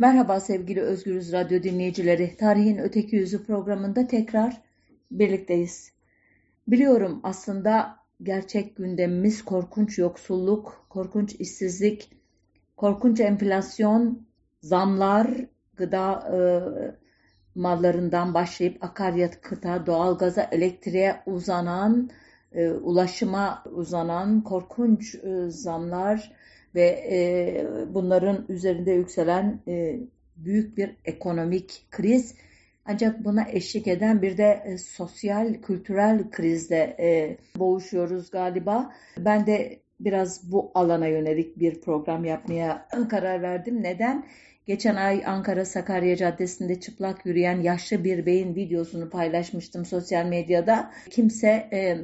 Merhaba sevgili Özgürüz Radyo dinleyicileri. Tarihin Öteki Yüzü programında tekrar birlikteyiz. Biliyorum aslında gerçek gündemimiz korkunç yoksulluk, korkunç işsizlik, korkunç enflasyon, zamlar, gıda e, mallarından başlayıp akaryakıta, doğalgaza, elektriğe uzanan, e, ulaşıma uzanan korkunç e, zamlar, ve e, bunların üzerinde yükselen e, büyük bir ekonomik kriz ancak buna eşlik eden bir de e, sosyal, kültürel krizle e, boğuşuyoruz galiba. Ben de biraz bu alana yönelik bir program yapmaya karar verdim. Neden? Geçen ay Ankara Sakarya Caddesi'nde çıplak yürüyen yaşlı bir beyin videosunu paylaşmıştım sosyal medyada. Kimse e,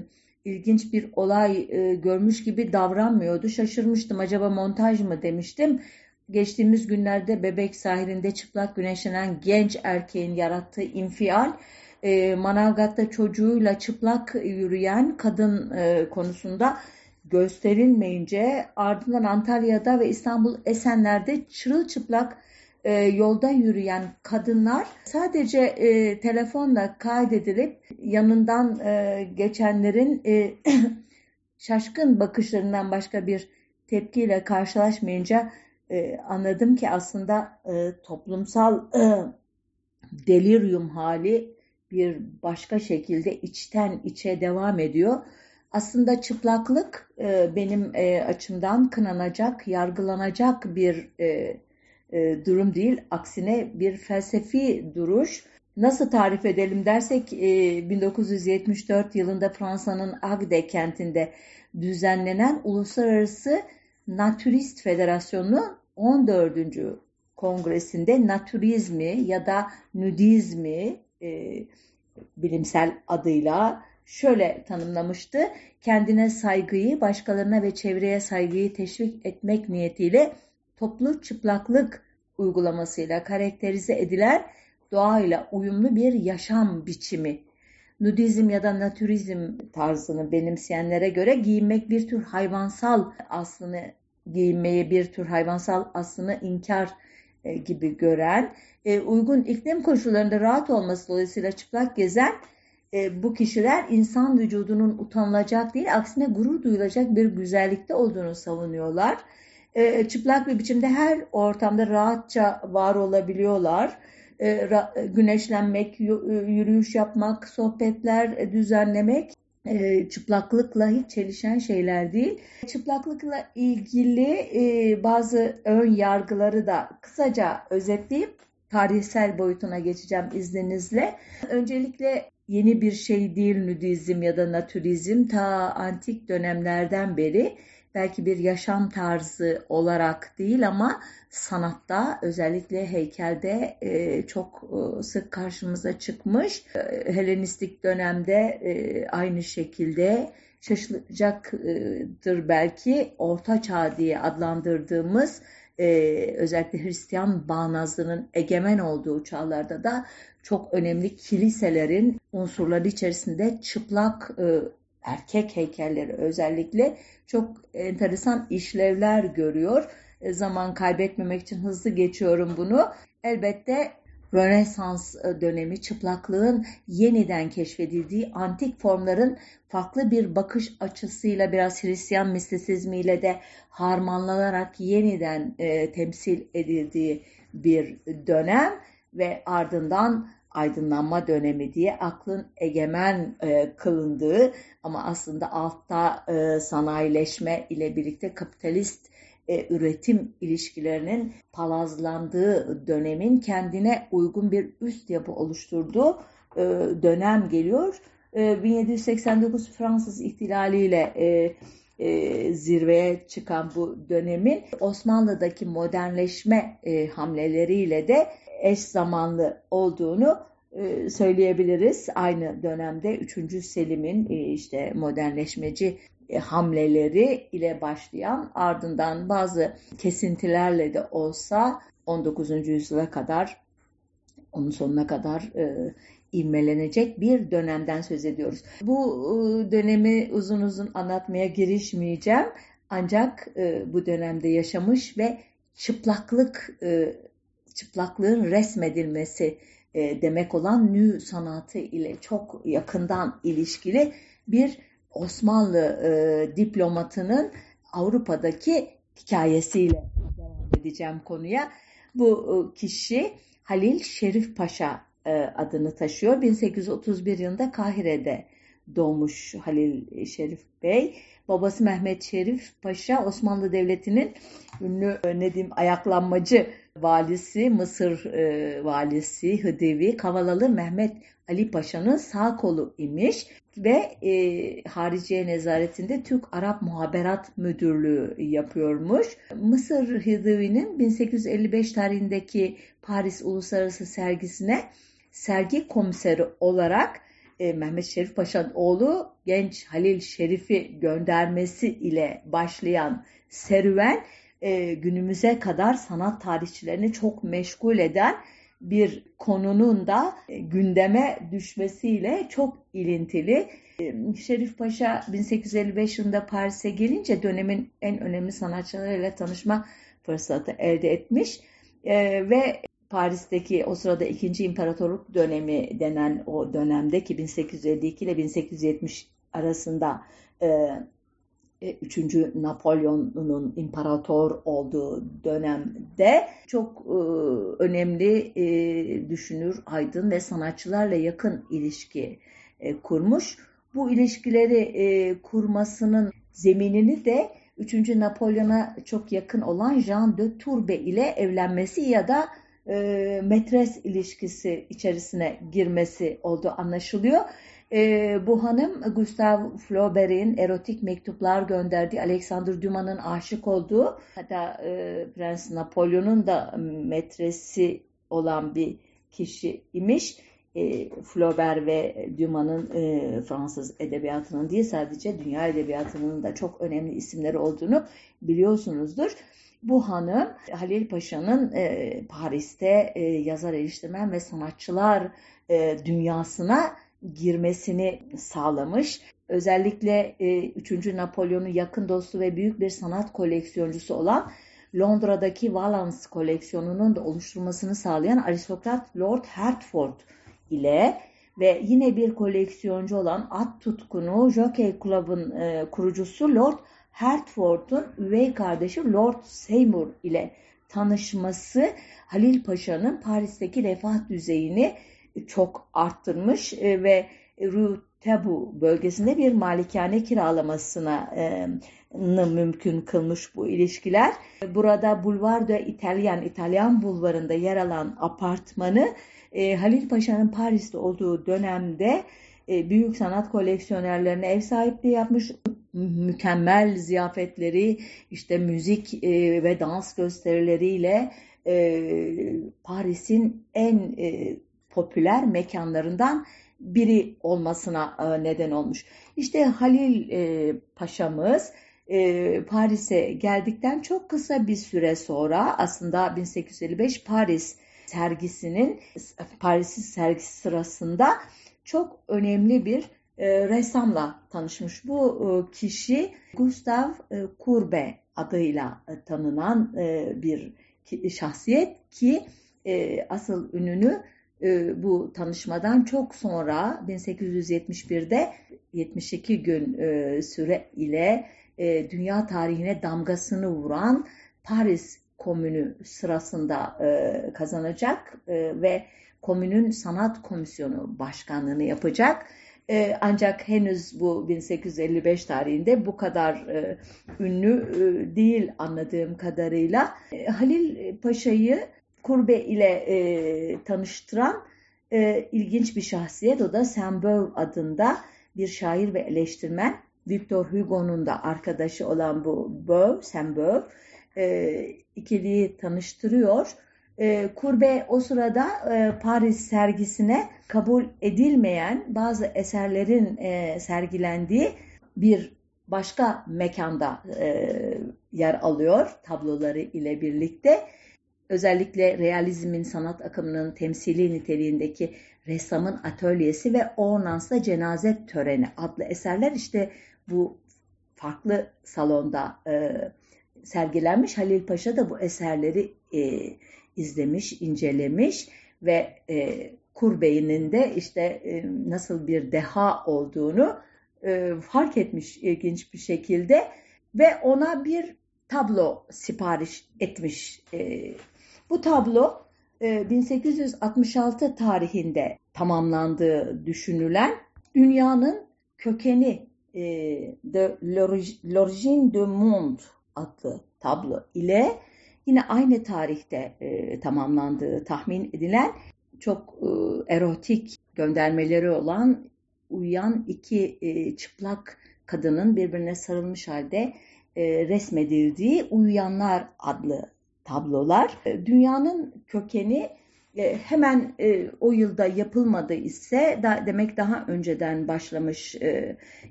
ilginç bir olay e, görmüş gibi davranmıyordu. Şaşırmıştım acaba montaj mı demiştim. Geçtiğimiz günlerde Bebek sahilinde çıplak güneşlenen genç erkeğin yarattığı infial e, Manavgat'ta çocuğuyla çıplak yürüyen kadın e, konusunda gösterilmeyince ardından Antalya'da ve İstanbul Esenler'de çırılçıplak e, yolda yürüyen kadınlar sadece e, telefonla kaydedilip yanından e, geçenlerin e, şaşkın bakışlarından başka bir tepkiyle karşılaşmayınca e, anladım ki aslında e, toplumsal e, delirium hali bir başka şekilde içten içe devam ediyor. Aslında çıplaklık e, benim e, açımdan kınanacak, yargılanacak bir e, e, durum değil. Aksine bir felsefi duruş. Nasıl tarif edelim dersek e, 1974 yılında Fransa'nın Agde kentinde düzenlenen Uluslararası Naturist Federasyonu 14. kongresinde naturizmi ya da nudizmi e, bilimsel adıyla şöyle tanımlamıştı. Kendine saygıyı, başkalarına ve çevreye saygıyı teşvik etmek niyetiyle toplu çıplaklık uygulamasıyla karakterize edilen doğayla uyumlu bir yaşam biçimi. Nudizm ya da naturizm tarzını benimseyenlere göre giyinmek bir tür hayvansal aslını giyinmeyi bir tür hayvansal aslını inkar e, gibi gören, e, uygun iklim koşullarında rahat olması dolayısıyla çıplak gezen e, bu kişiler insan vücudunun utanılacak değil, aksine gurur duyulacak bir güzellikte olduğunu savunuyorlar e, çıplak bir biçimde her ortamda rahatça var olabiliyorlar. E, ra, güneşlenmek, e, yürüyüş yapmak, sohbetler e, düzenlemek e, çıplaklıkla hiç çelişen şeyler değil. Çıplaklıkla ilgili e, bazı ön yargıları da kısaca özetleyip tarihsel boyutuna geçeceğim izninizle. Öncelikle yeni bir şey değil nudizm ya da naturizm ta antik dönemlerden beri belki bir yaşam tarzı olarak değil ama sanatta özellikle heykelde e, çok e, sık karşımıza çıkmış. E, Helenistik dönemde e, aynı şekilde şaşılacaktır belki Orta Çağ diye adlandırdığımız e, özellikle Hristiyan bağnazlığının egemen olduğu çağlarda da çok önemli kiliselerin unsurları içerisinde çıplak e, erkek heykelleri özellikle çok enteresan işlevler görüyor. E, zaman kaybetmemek için hızlı geçiyorum bunu. Elbette Rönesans e, dönemi çıplaklığın yeniden keşfedildiği antik formların farklı bir bakış açısıyla biraz Hristiyan mistisizmiyle de harmanlanarak yeniden e, temsil edildiği bir dönem ve ardından aydınlanma dönemi diye aklın egemen e, kılındığı ama aslında altta e, sanayileşme ile birlikte kapitalist e, üretim ilişkilerinin palazlandığı dönemin kendine uygun bir üst yapı oluşturduğu e, dönem geliyor. E, 1789 Fransız ihtilaliyle e, e, zirveye çıkan bu dönemin Osmanlı'daki modernleşme e, hamleleriyle de eş zamanlı olduğunu e, söyleyebiliriz. Aynı dönemde 3. Selim'in e, işte modernleşmeci e, hamleleri ile başlayan ardından bazı kesintilerle de olsa 19. yüzyıla kadar onun sonuna kadar e, ivmelenecek bir dönemden söz ediyoruz. Bu e, dönemi uzun uzun anlatmaya girişmeyeceğim. Ancak e, bu dönemde yaşamış ve çıplaklık e, çıplaklığın resmedilmesi e, demek olan nü sanatı ile çok yakından ilişkili bir Osmanlı e, diplomatının Avrupa'daki hikayesiyle devam edeceğim konuya. Bu e, kişi Halil Şerif Paşa e, adını taşıyor. 1831 yılında Kahire'de doğmuş Halil Şerif Bey. Babası Mehmet Şerif Paşa Osmanlı Devleti'nin ünlü e, ne diyeyim ayaklanmacı valisi, Mısır e, valisi Hıdevi Kavalalı Mehmet Ali Paşa'nın sağ kolu imiş ve e, Hariciye Nezaretinde Türk-Arap Muhaberat Müdürlüğü yapıyormuş. Mısır Hıdevi'nin 1855 tarihindeki Paris Uluslararası Sergisine sergi komiseri olarak e, Mehmet Şerif Paşa'nın oğlu genç Halil Şerif'i göndermesi ile başlayan serüven e, günümüze kadar sanat tarihçilerini çok meşgul eden bir konunun da e, gündeme düşmesiyle çok ilintili. E, Şerif Paşa 1855 yılında Paris'e gelince dönemin en önemli sanatçılarıyla tanışma fırsatı elde etmiş e, ve Paris'teki o sırada ikinci imparatorluk dönemi denen o dönemdeki 1852 ile 1870 arasında e, 3. Napolyon'un imparator olduğu dönemde çok e, önemli e, düşünür, aydın ve sanatçılarla yakın ilişki e, kurmuş. Bu ilişkileri e, kurmasının zeminini de 3. Napolyon'a çok yakın olan Jean de Turbe ile evlenmesi ya da e, metres ilişkisi içerisine girmesi olduğu anlaşılıyor. E, bu hanım Gustave Flaubert'in erotik mektuplar gönderdiği Alexander Dumas'ın aşık olduğu hatta e, Prens Napolyon'un da metresi olan bir kişi imiş. E, Flaubert ve Dumas'ın e, Fransız edebiyatının değil sadece dünya edebiyatının da çok önemli isimleri olduğunu biliyorsunuzdur. Bu hanım Halil Paşa'nın e, Paris'te e, yazar, eleştirmen ve sanatçılar e, dünyasına girmesini sağlamış. Özellikle e, 3. Napolyon'un yakın dostu ve büyük bir sanat koleksiyoncusu olan Londra'daki Valence koleksiyonunun da oluşturulmasını sağlayan aristokrat Lord Hertford ile ve yine bir koleksiyoncu olan at tutkunu Jockey Club'ın e, kurucusu Lord Hertford'un üvey kardeşi Lord Seymour ile tanışması Halil Paşa'nın Paris'teki refah düzeyini çok arttırmış e, ve Rue Tabu bölgesinde bir malikane kiralamasına e, mümkün kılmış bu ilişkiler. Burada Boulevard de İtalyan, İtalyan bulvarında yer alan apartmanı e, Halil Paşa'nın Paris'te olduğu dönemde büyük sanat koleksiyonerlerine ev sahipliği yapmış. Mükemmel ziyafetleri, işte müzik ve dans gösterileriyle Paris'in en popüler mekanlarından biri olmasına e, neden olmuş. İşte Halil e, Paşa'mız e, Paris'e geldikten çok kısa bir süre sonra aslında 1855 Paris sergisinin Paris sergisi sırasında çok önemli bir ressamla tanışmış. Bu kişi Gustave Courbet adıyla tanınan bir şahsiyet ki asıl ününü e, bu tanışmadan çok sonra 1871'de 72 gün e, süre ile e, dünya tarihine damgasını vuran Paris Komünü sırasında e, kazanacak e, ve komünün sanat komisyonu başkanlığını yapacak. Ancak henüz bu 1855 tarihinde bu kadar ünlü değil anladığım kadarıyla. Halil Paşa'yı Kurbe ile e, tanıştıran e, ilginç bir şahsiyet. O da Saint-Beuve adında bir şair ve eleştirmen. Victor Hugo'nun da arkadaşı olan bu Beuve, Saint-Beuve e, ikiliyi tanıştırıyor. E, Kurbe o sırada e, Paris sergisine kabul edilmeyen bazı eserlerin e, sergilendiği bir başka mekanda e, yer alıyor tabloları ile birlikte özellikle realizmin sanat akımının temsili niteliğindeki ressamın atölyesi ve Ornans'ta cenaze töreni adlı eserler işte bu farklı salonda e, sergilenmiş. Halil Paşa da bu eserleri e, izlemiş, incelemiş ve e, Kurbey'in de işte e, nasıl bir deha olduğunu e, fark etmiş ilginç bir şekilde ve ona bir tablo sipariş etmiş. E, bu tablo e, 1866 tarihinde tamamlandığı düşünülen dünyanın kökeni e, de l'origine du monde adlı tablo ile yine aynı tarihte e, tamamlandığı tahmin edilen çok e, erotik göndermeleri olan uyuyan iki e, çıplak kadının birbirine sarılmış halde e, resmedildiği Uyuyanlar adlı tablolar. E, dünyanın kökeni e, hemen e, o yılda yapılmadı ise da, demek daha önceden başlamış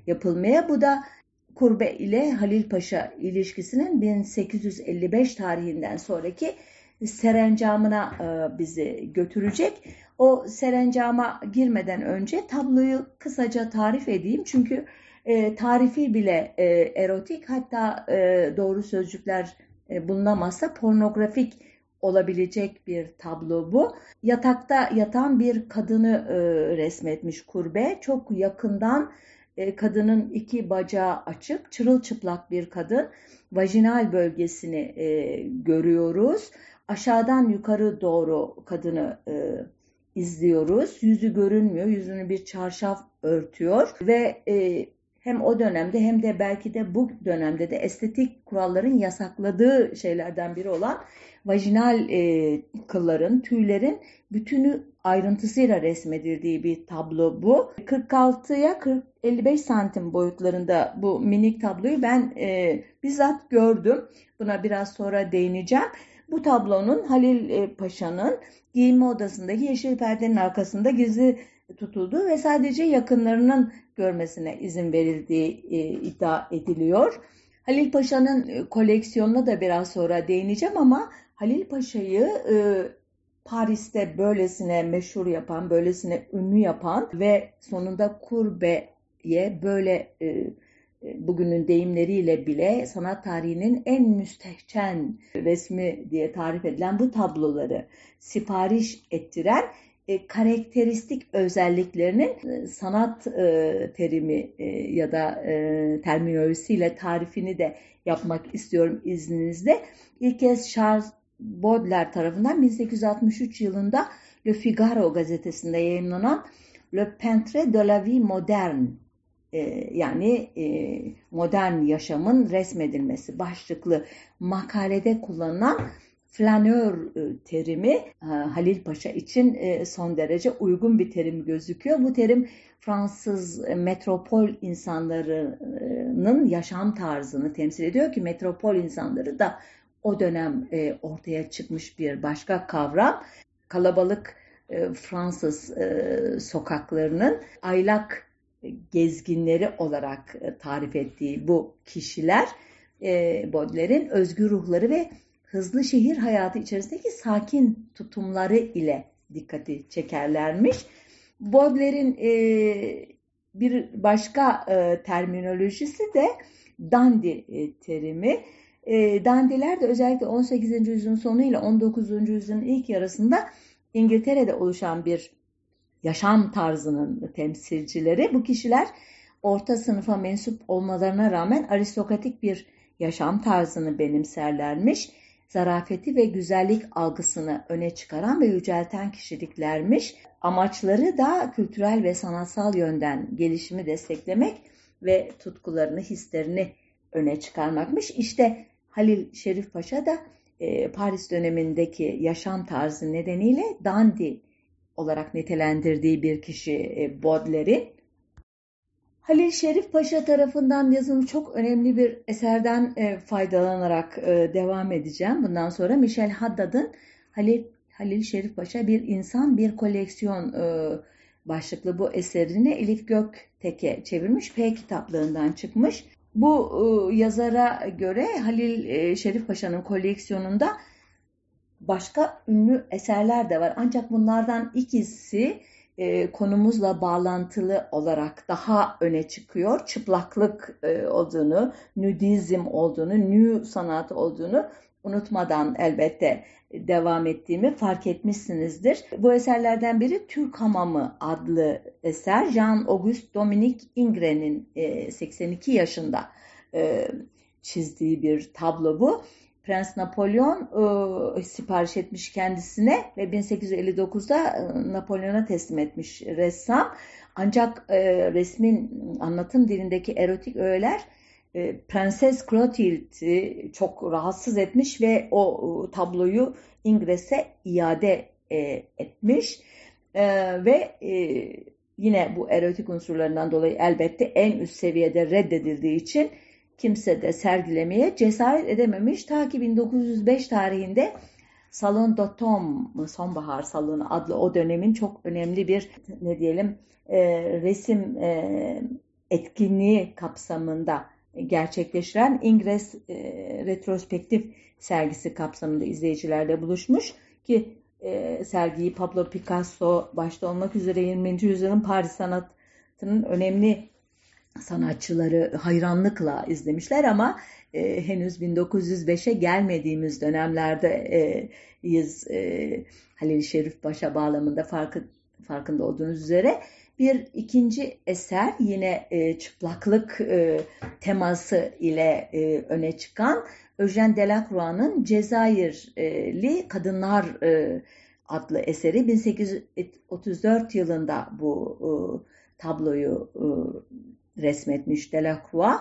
yapılmaya. Bu da Kurbe ile Halil Paşa ilişkisinin 1855 tarihinden sonraki serencamına bizi götürecek. O serencama girmeden önce tabloyu kısaca tarif edeyim. Çünkü tarifi bile erotik hatta doğru sözcükler bulunamazsa pornografik olabilecek bir tablo bu. Yatakta yatan bir kadını e, resmetmiş kurbe. Çok yakından e, kadının iki bacağı açık, çırılçıplak bir kadın. Vajinal bölgesini e, görüyoruz. Aşağıdan yukarı doğru kadını e, izliyoruz. Yüzü görünmüyor. Yüzünü bir çarşaf örtüyor ve e, hem o dönemde hem de belki de bu dönemde de estetik kuralların yasakladığı şeylerden biri olan vajinal e, kılların, tüylerin bütünü ayrıntısıyla resmedildiği bir tablo bu. 46'ya 55 santim boyutlarında bu minik tabloyu ben e, bizzat gördüm. Buna biraz sonra değineceğim. Bu tablonun Halil e, Paşa'nın giyinme odasındaki yeşil perdenin arkasında gizli tutulduğu ve sadece yakınlarının görmesine izin verildiği e, iddia ediliyor. Halil Paşa'nın e, koleksiyonuna da biraz sonra değineceğim ama Halil Paşa'yı Paris'te böylesine meşhur yapan, böylesine ünlü yapan ve sonunda Kurbe'ye böyle e, bugünün deyimleriyle bile sanat tarihinin en müstehcen resmi diye tarif edilen bu tabloları sipariş ettiren e, karakteristik özelliklerinin e, sanat e, terimi e, ya da e, terminolojisiyle tarifini de yapmak istiyorum izninizle. İlk kez Charles Baudelaire tarafından 1863 yılında Le Figaro gazetesinde yayınlanan Le Peintre de la Vie Moderne yani e, modern yaşamın resmedilmesi başlıklı makalede kullanılan flanör e, terimi e, Halil Paşa için son derece uygun bir terim gözüküyor. Bu terim Fransız metropol insanlarının yaşam tarzını temsil ediyor ki metropol insanları da o dönem ortaya çıkmış bir başka kavram. Kalabalık Fransız sokaklarının aylak gezginleri olarak tarif ettiği bu kişiler Baudelaire'in özgür ruhları ve hızlı şehir hayatı içerisindeki sakin tutumları ile dikkati çekerlermiş. Baudelaire'in e, bir başka e, terminolojisi de dandy e, terimi. E, dandiler de özellikle 18. yüzyılın sonu ile 19. yüzyılın ilk yarısında İngiltere'de oluşan bir yaşam tarzının temsilcileri. Bu kişiler orta sınıfa mensup olmalarına rağmen aristokratik bir yaşam tarzını benimserlermiş zarafeti ve güzellik algısını öne çıkaran ve yücelten kişiliklermiş. Amaçları da kültürel ve sanatsal yönden gelişimi desteklemek ve tutkularını, hislerini öne çıkarmakmış. İşte Halil Şerif Paşa da e, Paris dönemindeki yaşam tarzı nedeniyle dandy olarak nitelendirdiği bir kişi e, Baudelaire'in Halil Şerif Paşa tarafından yazılmış çok önemli bir eserden e, faydalanarak e, devam edeceğim. Bundan sonra Michel Haddad'ın Halil, Halil Şerif Paşa bir insan bir koleksiyon başlıklı bu eserini Elif Göktek'e çevirmiş. P kitaplığından çıkmış. Bu yazara göre Halil Şerif Paşa'nın koleksiyonunda başka ünlü eserler de var. Ancak bunlardan ikisi e, konumuzla bağlantılı olarak daha öne çıkıyor. Çıplaklık e, olduğunu, nudizm olduğunu, nü sanat olduğunu unutmadan elbette devam ettiğimi fark etmişsinizdir. Bu eserlerden biri Türk Hamamı adlı eser. Jean-Auguste Dominique Ingres'in 82 yaşında çizdiği bir tablo bu. Prens Napolyon e, sipariş etmiş kendisine ve 1859'da e, Napolyon'a teslim etmiş ressam. Ancak e, resmin anlatım dilindeki erotik öğeler e, Prenses Clotild'i çok rahatsız etmiş ve o tabloyu İngres'e iade e, etmiş. E, ve e, yine bu erotik unsurlarından dolayı elbette en üst seviyede reddedildiği için kimse de sergilemeye cesaret edememiş. Ta ki 1905 tarihinde Salon d'Automne, Sonbahar Salonu adlı o dönemin çok önemli bir ne diyelim e, resim e, etkinliği kapsamında gerçekleştiren İngres e, retrospektif sergisi kapsamında izleyicilerle buluşmuş ki e, sergiyi Pablo Picasso başta olmak üzere 20. yüzyılın Paris sanatının önemli sanatçıları hayranlıkla izlemişler ama e, henüz 1905'e gelmediğimiz dönemlerde e, e, Halil Şerif Paşa bağlamında farkı, farkında olduğunuz üzere bir ikinci eser yine e, çıplaklık e, teması ile e, öne çıkan Eugène Delacroix'ın Cezayirli Kadınlar e, adlı eseri. 1834 yılında bu e, tabloyu e, resmetmiş Delacroix.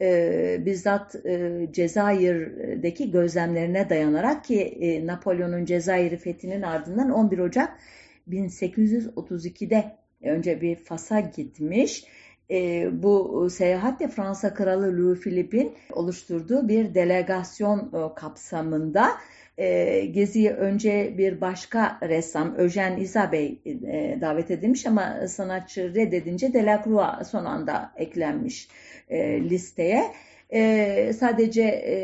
E, bizzat e, Cezayir'deki gözlemlerine dayanarak ki e, Napolyon'un Cezayir'i fethinin ardından 11 Ocak 1832'de önce bir Fas'a gitmiş. E, bu seyahatte Fransa Kralı Louis Philippe'in oluşturduğu bir delegasyon e, kapsamında e, geziye önce bir başka ressam Eugène Isabey e, davet edilmiş ama sanatçı reddedince Delacroix son anda eklenmiş e, listeye. E, sadece e,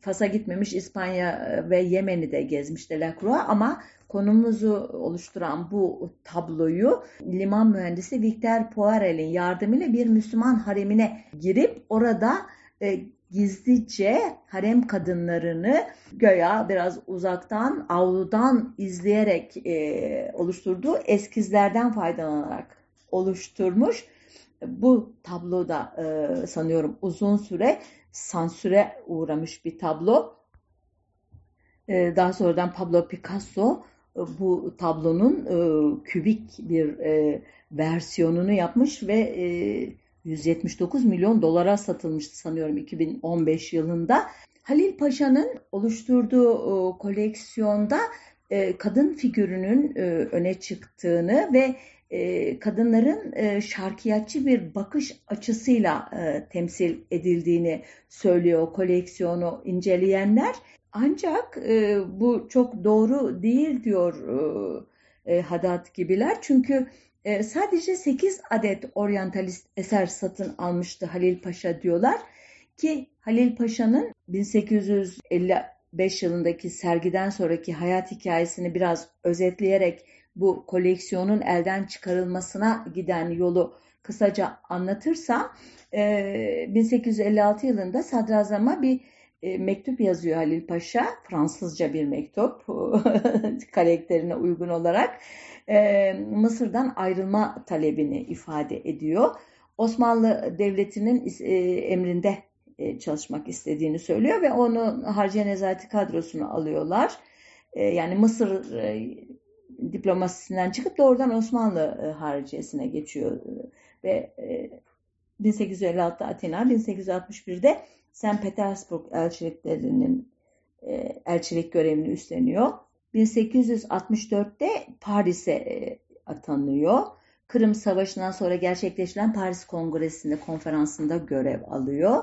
Fas'a gitmemiş İspanya ve Yemen'i de gezmiş Delacroix ama konumuzu oluşturan bu tabloyu liman mühendisi Victor Poirel'in yardımıyla bir Müslüman haremine girip orada e, gizlice harem kadınlarını göya biraz uzaktan, avludan izleyerek e, oluşturduğu eskizlerden faydalanarak oluşturmuş. Bu tabloda e, sanıyorum uzun süre sansüre uğramış bir tablo. E, daha sonradan Pablo Picasso e, bu tablonun e, kübik bir e, versiyonunu yapmış ve e, 179 milyon dolara satılmıştı sanıyorum 2015 yılında. Halil Paşa'nın oluşturduğu e, koleksiyonda e, kadın figürünün e, öne çıktığını ve kadınların şarkiyatçı bir bakış açısıyla temsil edildiğini söylüyor koleksiyonu inceleyenler. Ancak bu çok doğru değil diyor Haddad gibiler. Çünkü e, sadece 8 adet oryantalist eser satın almıştı Halil Paşa diyorlar ki Halil Paşa'nın 1855 yılındaki sergiden sonraki hayat hikayesini biraz özetleyerek bu koleksiyonun elden çıkarılmasına giden yolu kısaca anlatırsa 1856 e, yılında sadrazama bir e, mektup yazıyor Halil Paşa. Fransızca bir mektup karakterine uygun olarak e, Mısır'dan ayrılma talebini ifade ediyor. Osmanlı Devleti'nin e, emrinde e, çalışmak istediğini söylüyor ve onu Harciye Nezareti kadrosunu alıyorlar. E, yani Mısır e, diplomasisinden çıkıp doğrudan Osmanlı e, hariciyesine geçiyor ve e, 1856'da Atina, 1861'de St. Petersburg elçiliklerinin e, elçilik görevini üstleniyor. 1864'te Paris'e e, atanıyor. Kırım Savaşı'ndan sonra gerçekleşilen Paris Kongresi'nde konferansında görev alıyor.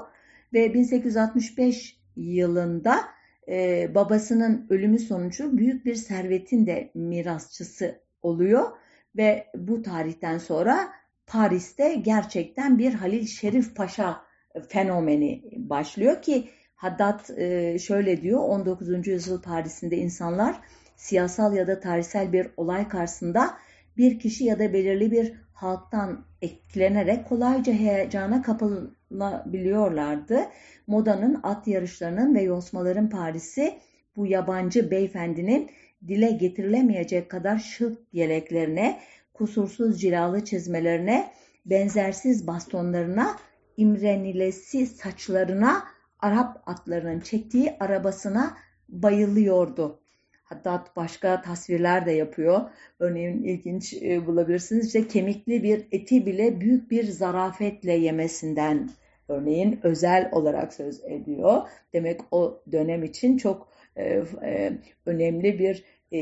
Ve 1865 yılında e, babasının ölümü sonucu büyük bir servetin de mirasçısı oluyor. Ve bu tarihten sonra Paris'te gerçekten bir Halil Şerif Paşa fenomeni başlıyor ki Haddad e, şöyle diyor 19. yüzyıl Paris'inde insanlar siyasal ya da tarihsel bir olay karşısında bir kişi ya da belirli bir halktan etkilenerek kolayca heyecana kapılabiliyorlardı. Modanın, at yarışlarının ve yosmaların Paris'i bu yabancı beyefendinin dile getirilemeyecek kadar şık yeleklerine, kusursuz cilalı çizmelerine, benzersiz bastonlarına, imrenilesi saçlarına, Arap atlarının çektiği arabasına bayılıyordu. Hatta başka tasvirler de yapıyor. Örneğin ilginç e, bulabilirsiniz. İşte kemikli bir eti bile büyük bir zarafetle yemesinden örneğin özel olarak söz ediyor. Demek o dönem için çok e, e, önemli bir e,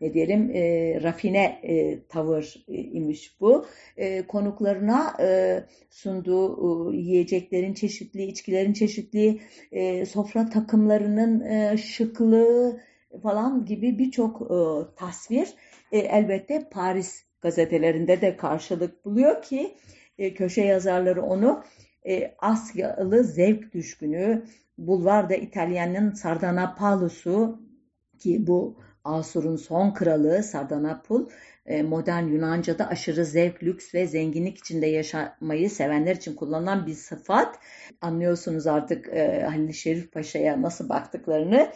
ne diyelim e, rafine e, tavır e, imiş bu. E, konuklarına e, sunduğu e, yiyeceklerin çeşitli, içkilerin çeşitli, e, sofra takımlarının e, şıklığı falan gibi birçok e, tasvir e, elbette Paris gazetelerinde de karşılık buluyor ki e, köşe yazarları onu e, Asyalı zevk düşkünü, Bulvarda İtalyan'ın Sardanapalus ki bu Asur'un son kralı Sardanapul e, modern Yunanca'da aşırı zevk, lüks ve zenginlik içinde yaşamayı sevenler için kullanılan bir sıfat. Anlıyorsunuz artık e, Halil Şerif Paşa'ya nasıl baktıklarını.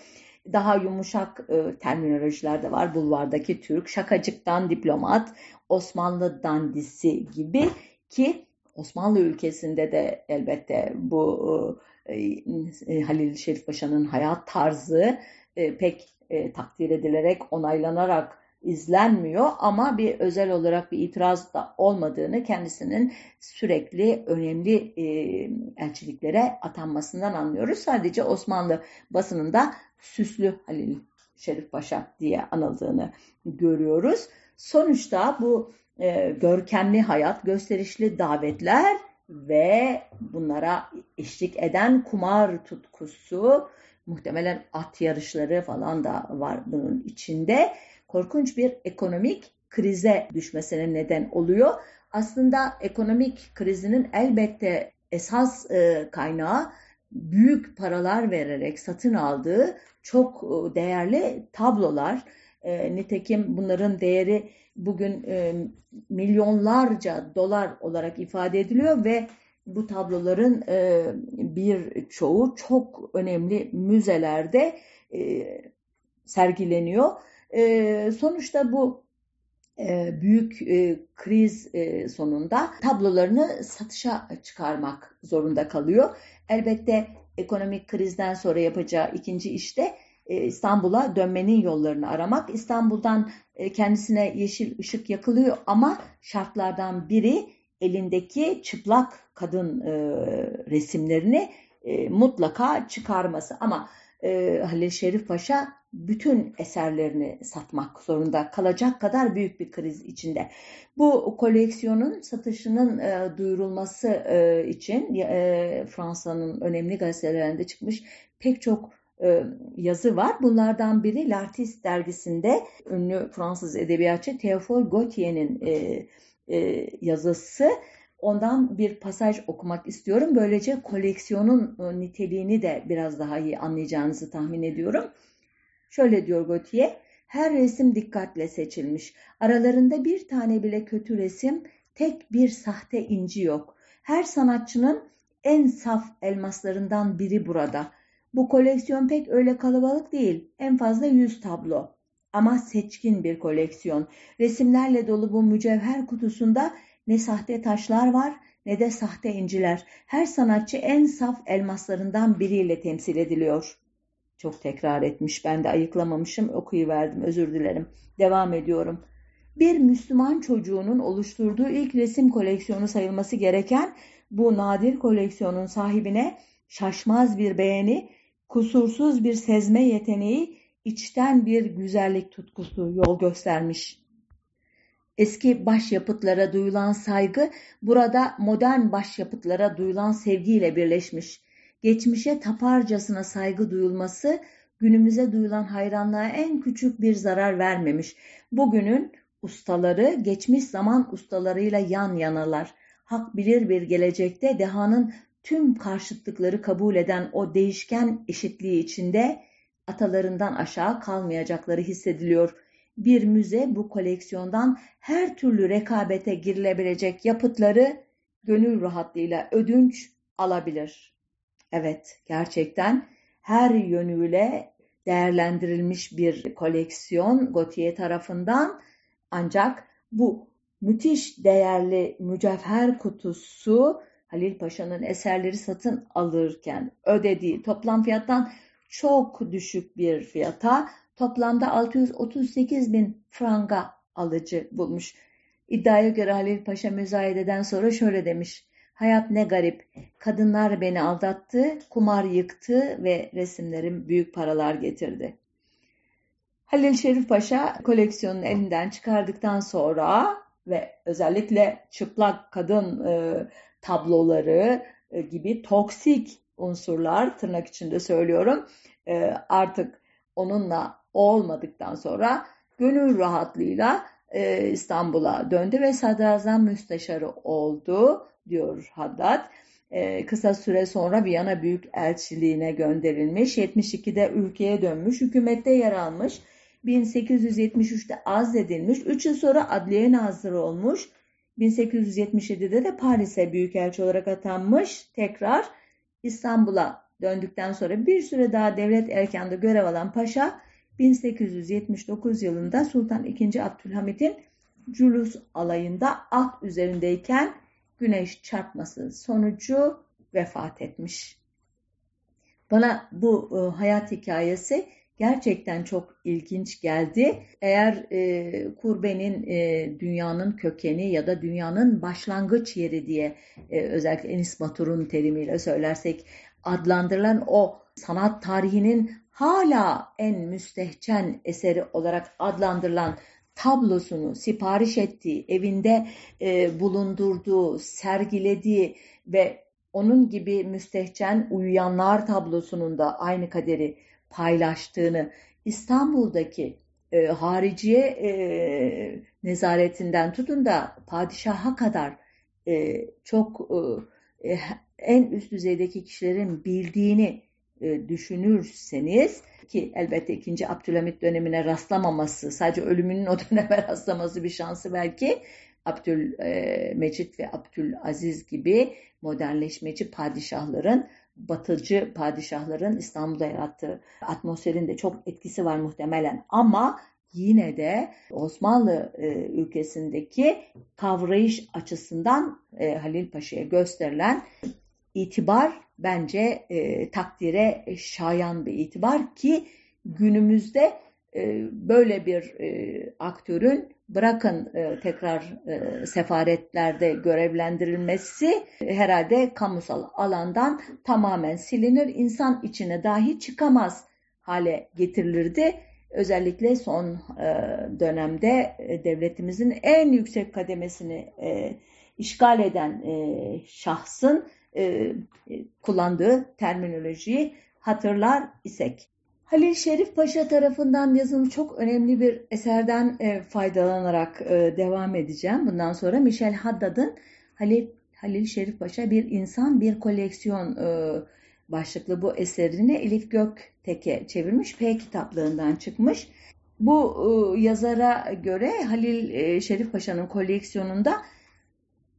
Daha yumuşak e, terminolojiler de var. Bulvardaki Türk, şakacıktan diplomat, Osmanlı dandisi gibi ki Osmanlı ülkesinde de elbette bu e, Halil Şerif Paşa'nın hayat tarzı pek e, takdir edilerek, onaylanarak izlenmiyor ama bir özel olarak bir itiraz da olmadığını kendisinin sürekli önemli e, elçiliklere atanmasından anlıyoruz. Sadece Osmanlı basınında Süslü Halil Şerif Paşa diye anıldığını görüyoruz. Sonuçta bu e, görkemli hayat, gösterişli davetler ve bunlara eşlik eden kumar tutkusu, muhtemelen at yarışları falan da var bunun içinde. Korkunç bir ekonomik krize düşmesine neden oluyor. Aslında ekonomik krizinin elbette esas e, kaynağı büyük paralar vererek satın aldığı çok e, değerli tablolar. E, nitekim bunların değeri bugün milyonlarca dolar olarak ifade ediliyor ve bu tabloların e, bir çoğu çok önemli müzelerde e, sergileniyor. E, sonuçta bu e, büyük e, kriz e, sonunda tablolarını satışa çıkarmak zorunda kalıyor. Elbette ekonomik krizden sonra yapacağı ikinci işte e, İstanbul'a dönmenin yollarını aramak. İstanbul'dan e, kendisine yeşil ışık yakılıyor ama şartlardan biri elindeki çıplak kadın e, resimlerini mutlaka çıkarması. Ama Halil Şerif Paşa bütün eserlerini satmak zorunda kalacak kadar büyük bir kriz içinde. Bu koleksiyonun satışının duyurulması için Fransa'nın önemli gazetelerinde çıkmış pek çok e, yazı var. Bunlardan biri L'Artiste dergisinde ünlü Fransız edebiyatçı Théophile Gautier'in e, e, yazısı. Ondan bir pasaj okumak istiyorum. Böylece koleksiyonun e, niteliğini de biraz daha iyi anlayacağınızı tahmin ediyorum. Şöyle diyor Gautier, her resim dikkatle seçilmiş. Aralarında bir tane bile kötü resim, tek bir sahte inci yok. Her sanatçının en saf elmaslarından biri burada. Bu koleksiyon pek öyle kalabalık değil. En fazla yüz tablo. Ama seçkin bir koleksiyon. Resimlerle dolu bu mücevher kutusunda ne sahte taşlar var ne de sahte inciler. Her sanatçı en saf elmaslarından biriyle temsil ediliyor. Çok tekrar etmiş. Ben de ayıklamamışım. Okuyuverdim. Özür dilerim. Devam ediyorum. Bir Müslüman çocuğunun oluşturduğu ilk resim koleksiyonu sayılması gereken bu nadir koleksiyonun sahibine şaşmaz bir beğeni kusursuz bir sezme yeteneği, içten bir güzellik tutkusu yol göstermiş. Eski başyapıtlara duyulan saygı burada modern başyapıtlara duyulan sevgiyle birleşmiş. Geçmişe taparcasına saygı duyulması günümüze duyulan hayranlığa en küçük bir zarar vermemiş. Bugünün ustaları geçmiş zaman ustalarıyla yan yanalar. Hak bilir bir gelecekte dehanın tüm karşıtlıkları kabul eden o değişken eşitliği içinde atalarından aşağı kalmayacakları hissediliyor. bir müze bu koleksiyondan her türlü rekabete girilebilecek yapıtları gönül rahatlığıyla ödünç alabilir. Evet, gerçekten her yönüyle değerlendirilmiş bir koleksiyon Gautier tarafından ancak bu müthiş değerli mücevher kutusu Halil Paşa'nın eserleri satın alırken ödediği toplam fiyattan çok düşük bir fiyata toplamda 638 bin franga alıcı bulmuş. İddiaya göre Halil Paşa müzayededen sonra şöyle demiş. Hayat ne garip. Kadınlar beni aldattı, kumar yıktı ve resimlerim büyük paralar getirdi. Halil Şerif Paşa koleksiyonunu elinden çıkardıktan sonra ve özellikle çıplak kadın e, tabloları e, gibi toksik unsurlar tırnak içinde söylüyorum e, artık onunla olmadıktan sonra gönül rahatlığıyla e, İstanbul'a döndü ve sadrazam müsteşarı oldu diyor Haddad. E, kısa süre sonra Viyana Büyük Elçiliğine gönderilmiş. 72'de ülkeye dönmüş. Hükümette yer almış. 1873'te azledilmiş. 3 yıl sonra adliye nazırı olmuş. 1877'de de Paris'e büyükelçi olarak atanmış. Tekrar İstanbul'a döndükten sonra bir süre daha devlet erkanda görev alan paşa 1879 yılında Sultan II. Abdülhamit'in Culus alayında at üzerindeyken güneş çarpması sonucu vefat etmiş. Bana bu e, hayat hikayesi gerçekten çok ilginç geldi. Eğer e, kurbenin e, dünyanın kökeni ya da dünyanın başlangıç yeri diye e, özellikle Enis Batur'un terimiyle söylersek adlandırılan o sanat tarihinin hala en müstehcen eseri olarak adlandırılan tablosunu sipariş ettiği, evinde e, bulundurduğu, sergilediği ve onun gibi müstehcen uyuyanlar tablosunun da aynı kaderi paylaştığını İstanbul'daki e, hariciye e, nezaretinden tutun da padişaha kadar e, çok e, e en üst düzeydeki kişilerin bildiğini e, düşünürseniz ki elbette 2. Abdülhamit dönemine rastlamaması, sadece ölümünün o döneme rastlaması bir şansı belki Abdülmecit ve Abdülaziz gibi modernleşmeci padişahların batıcı padişahların İstanbul'da yarattığı atmosferin de çok etkisi var muhtemelen. Ama yine de Osmanlı e, ülkesindeki kavrayış açısından e, Halil Paşa'ya gösterilen itibar bence e, takdire şayan bir itibar ki günümüzde e, böyle bir e, aktörün bırakın e, tekrar e, sefaretlerde görevlendirilmesi e, herhalde kamusal alandan tamamen silinir, insan içine dahi çıkamaz hale getirilirdi. Özellikle son dönemde devletimizin en yüksek kademesini işgal eden şahsın kullandığı terminolojiyi hatırlar isek. Halil Şerif Paşa tarafından yazılmış çok önemli bir eserden e, faydalanarak e, devam edeceğim. Bundan sonra Michel Haddad'ın Halil, Halil Şerif Paşa bir insan bir koleksiyon e, başlıklı bu eserini Elif Göktek'e çevirmiş. P kitaplığından çıkmış. Bu e, yazara göre Halil e, Şerif Paşa'nın koleksiyonunda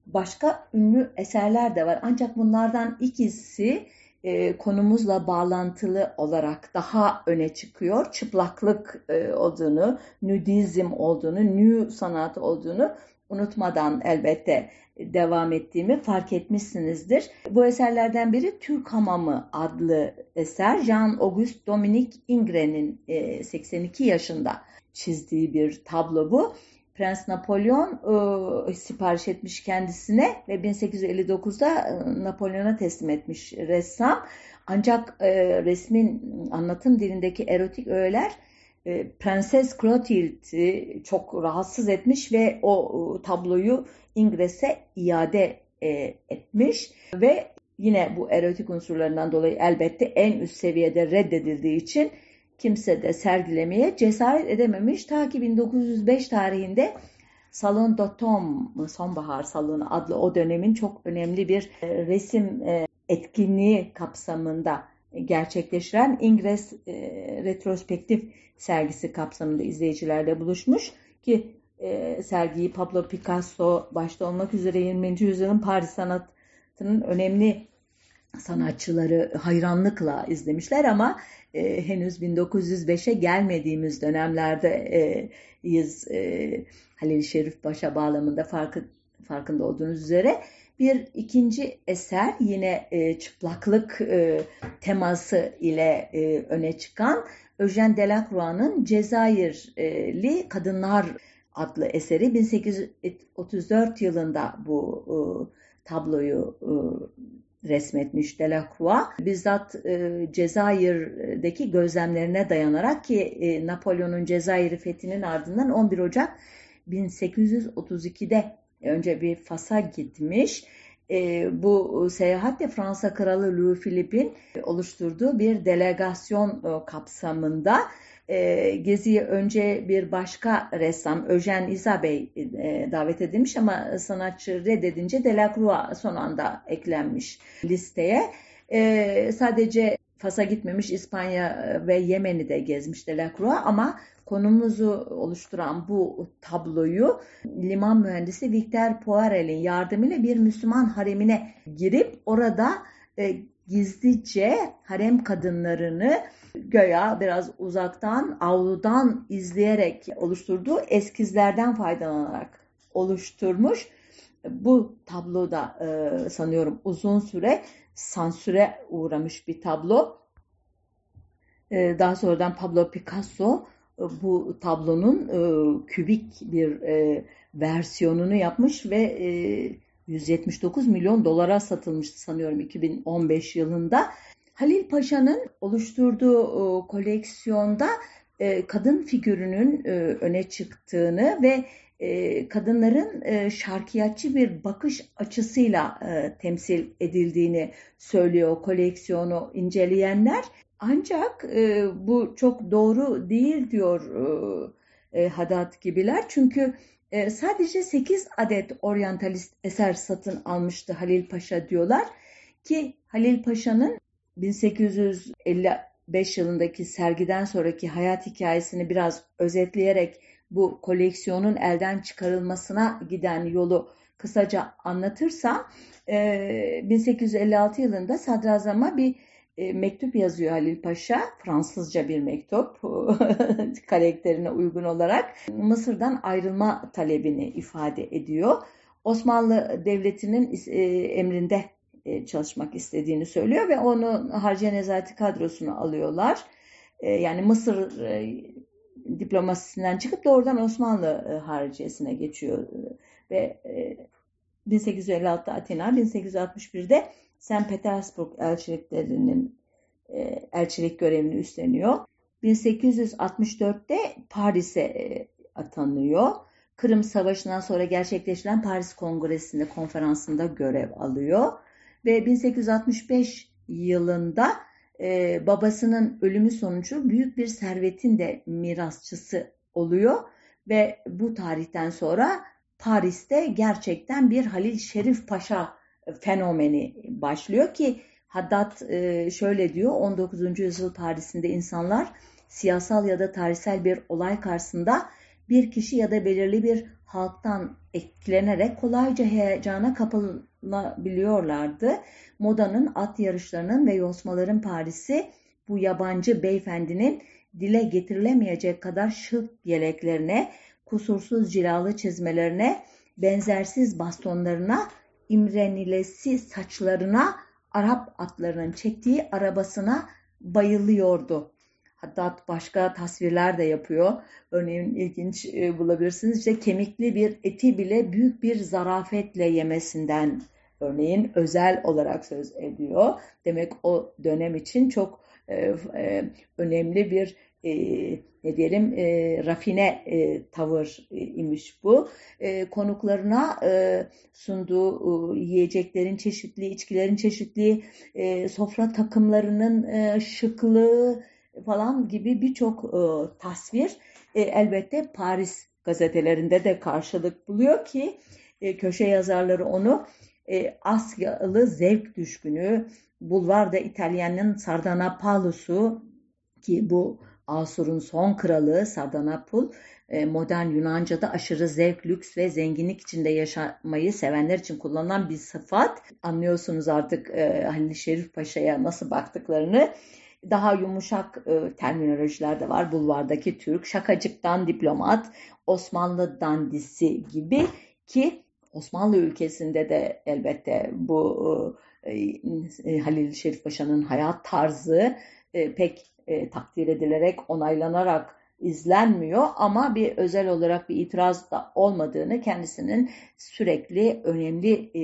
başka ünlü eserler de var. Ancak bunlardan ikisi e, konumuzla bağlantılı olarak daha öne çıkıyor. Çıplaklık e, olduğunu, nudizm olduğunu, nü sanatı olduğunu unutmadan elbette devam ettiğimi fark etmişsinizdir. Bu eserlerden biri Türk Hamamı adlı eser. Jean-Auguste Dominique Ingres'in e, 82 yaşında çizdiği bir tablo bu. Prens Napolyon e, sipariş etmiş kendisine ve 1859'da e, Napolyon'a teslim etmiş ressam. Ancak e, resmin anlatım dilindeki erotik öğeler e, Prenses Clotilde'i çok rahatsız etmiş ve o e, tabloyu İngiliz'e iade e, etmiş ve yine bu erotik unsurlarından dolayı elbette en üst seviyede reddedildiği için kimse de sergilemeye cesaret edememiş. Ta ki 1905 tarihinde Salon d'Automne, Sonbahar Salonu adlı o dönemin çok önemli bir e, resim e, etkinliği kapsamında gerçekleştiren İngiliz e, retrospektif sergisi kapsamında izleyicilerle buluşmuş ki sergiyi Pablo Picasso başta olmak üzere 20. yüzyılın Paris sanatının önemli sanatçıları hayranlıkla izlemişler ama e, henüz 1905'e gelmediğimiz dönemlerde e, e, Halil Şerif Paşa bağlamında farkı, farkında olduğunuz üzere bir ikinci eser yine e, çıplaklık e, teması ile e, öne çıkan Eugène Delacroix'ın Cezayirli Kadınlar adlı eseri. 1834 yılında bu e, tabloyu e, resmetmiş Delacroix. Bizzat e, Cezayir'deki gözlemlerine dayanarak ki e, Napolyon'un Cezayir'i fethinin ardından 11 Ocak 1832'de önce bir Fas'a gitmiş. E, bu seyahatte Fransa Kralı Louis Philippe'in oluşturduğu bir delegasyon e, kapsamında e, geziye önce bir başka ressam Eugène Isabey e, davet edilmiş ama sanatçı reddedince Delacroix son anda eklenmiş listeye. E, sadece Fas'a gitmemiş İspanya ve Yemen'i de gezmiş Delacroix ama konumuzu oluşturan bu tabloyu liman mühendisi Victor Poirel'in yardımıyla bir Müslüman haremine girip orada e, gizlice harem kadınlarını göya biraz uzaktan, avludan izleyerek oluşturduğu eskizlerden faydalanarak oluşturmuş. Bu tabloda e, sanıyorum uzun süre sansüre uğramış bir tablo. E, daha sonradan Pablo Picasso e, bu tablonun e, kübik bir e, versiyonunu yapmış ve e, 179 milyon dolara satılmıştı sanıyorum 2015 yılında. Halil Paşa'nın oluşturduğu e, koleksiyonda e, kadın figürünün e, öne çıktığını ve kadınların şarkiyatçı bir bakış açısıyla temsil edildiğini söylüyor koleksiyonu inceleyenler. Ancak bu çok doğru değil diyor Haddad gibiler. Çünkü sadece 8 adet oryantalist eser satın almıştı Halil Paşa diyorlar ki Halil Paşa'nın 1855 yılındaki sergiden sonraki hayat hikayesini biraz özetleyerek bu koleksiyonun elden çıkarılmasına giden yolu kısaca anlatırsam 1856 yılında sadrazama bir mektup yazıyor Halil Paşa. Fransızca bir mektup karakterine uygun olarak. Mısır'dan ayrılma talebini ifade ediyor. Osmanlı Devleti'nin emrinde e, çalışmak istediğini söylüyor ve onu Harciye Nezareti kadrosuna alıyorlar. E, yani Mısır e, diplomasisinden çıkıp doğrudan Osmanlı hariciyesine geçiyor ve 1856'da Atina, 1861'de St. Petersburg elçiliklerinin elçilik görevini üstleniyor. 1864'te Paris'e atanıyor. Kırım Savaşı'ndan sonra gerçekleştiren Paris Kongresi'nde konferansında görev alıyor ve 1865 yılında e, babasının ölümü sonucu büyük bir servetin de mirasçısı oluyor ve bu tarihten sonra Paris'te gerçekten bir Halil Şerif Paşa fenomeni başlıyor ki Haddad e, şöyle diyor 19. yüzyıl Paris'inde insanlar siyasal ya da tarihsel bir olay karşısında bir kişi ya da belirli bir halktan etkilenerek kolayca heyecana kapılabiliyorlardı. Modanın, at yarışlarının ve yosmaların Paris'i bu yabancı beyefendinin dile getirilemeyecek kadar şık yeleklerine, kusursuz cilalı çizmelerine, benzersiz bastonlarına, imrenilesi saçlarına, Arap atlarının çektiği arabasına bayılıyordu. Hatta başka tasvirler de yapıyor. Örneğin ilginç e, bulabilirsiniz. İşte kemikli bir eti bile büyük bir zarafetle yemesinden örneğin özel olarak söz ediyor. Demek o dönem için çok e, e, önemli bir e, ne diyelim e, rafine e, tavır e, imiş bu. E, konuklarına e, sunduğu e, yiyeceklerin çeşitli, içkilerin çeşitli, e, sofra takımlarının e, şıklığı, falan gibi birçok e, tasvir e, elbette Paris gazetelerinde de karşılık buluyor ki e, köşe yazarları onu e, Asyalı zevk düşkünü, Bulvarda İtalyan'ın Sardanapalus,u ki bu Asur'un son kralı Sardanapul e, modern Yunanca'da aşırı zevk, lüks ve zenginlik içinde yaşamayı sevenler için kullanılan bir sıfat. Anlıyorsunuz artık e, Halil Şerif Paşa'ya nasıl baktıklarını. Daha yumuşak e, terminolojiler de var. Bulvardaki Türk, şakacıktan diplomat, Osmanlı dandisi gibi ki Osmanlı ülkesinde de elbette bu e, Halil Şerif Paşa'nın hayat tarzı pek e, takdir edilerek, onaylanarak izlenmiyor ama bir özel olarak bir itiraz da olmadığını kendisinin sürekli önemli e,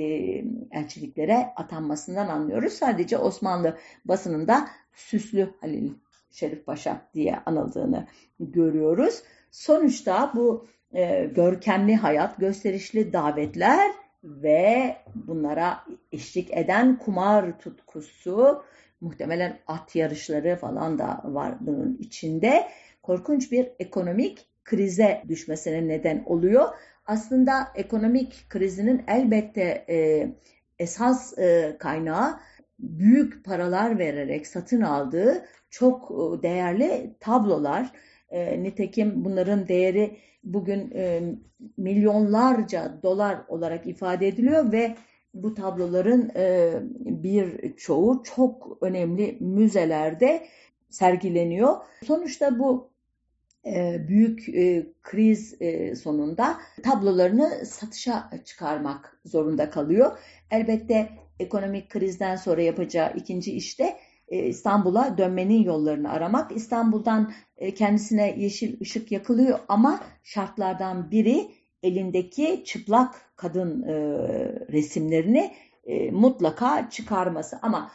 elçiliklere atanmasından anlıyoruz. Sadece Osmanlı basınında Süslü Halil Şerif Paşa diye anıldığını görüyoruz. Sonuçta bu e, görkemli hayat, gösterişli davetler ve bunlara eşlik eden kumar tutkusu, muhtemelen at yarışları falan da var bunun içinde. Korkunç bir ekonomik krize düşmesine neden oluyor. Aslında ekonomik krizinin elbette e, esas e, kaynağı büyük paralar vererek satın aldığı çok e, değerli tablolar. E, nitekim bunların değeri bugün e, milyonlarca dolar olarak ifade ediliyor ve bu tabloların e, bir çoğu çok önemli müzelerde sergileniyor. Sonuçta bu e, büyük e, kriz sonunda tablolarını satışa çıkarmak zorunda kalıyor. Elbette ekonomik krizden sonra yapacağı ikinci işte İstanbul'a dönmenin yollarını aramak. İstanbul'dan kendisine yeşil ışık yakılıyor ama şartlardan biri elindeki çıplak kadın resimlerini mutlaka çıkarması. Ama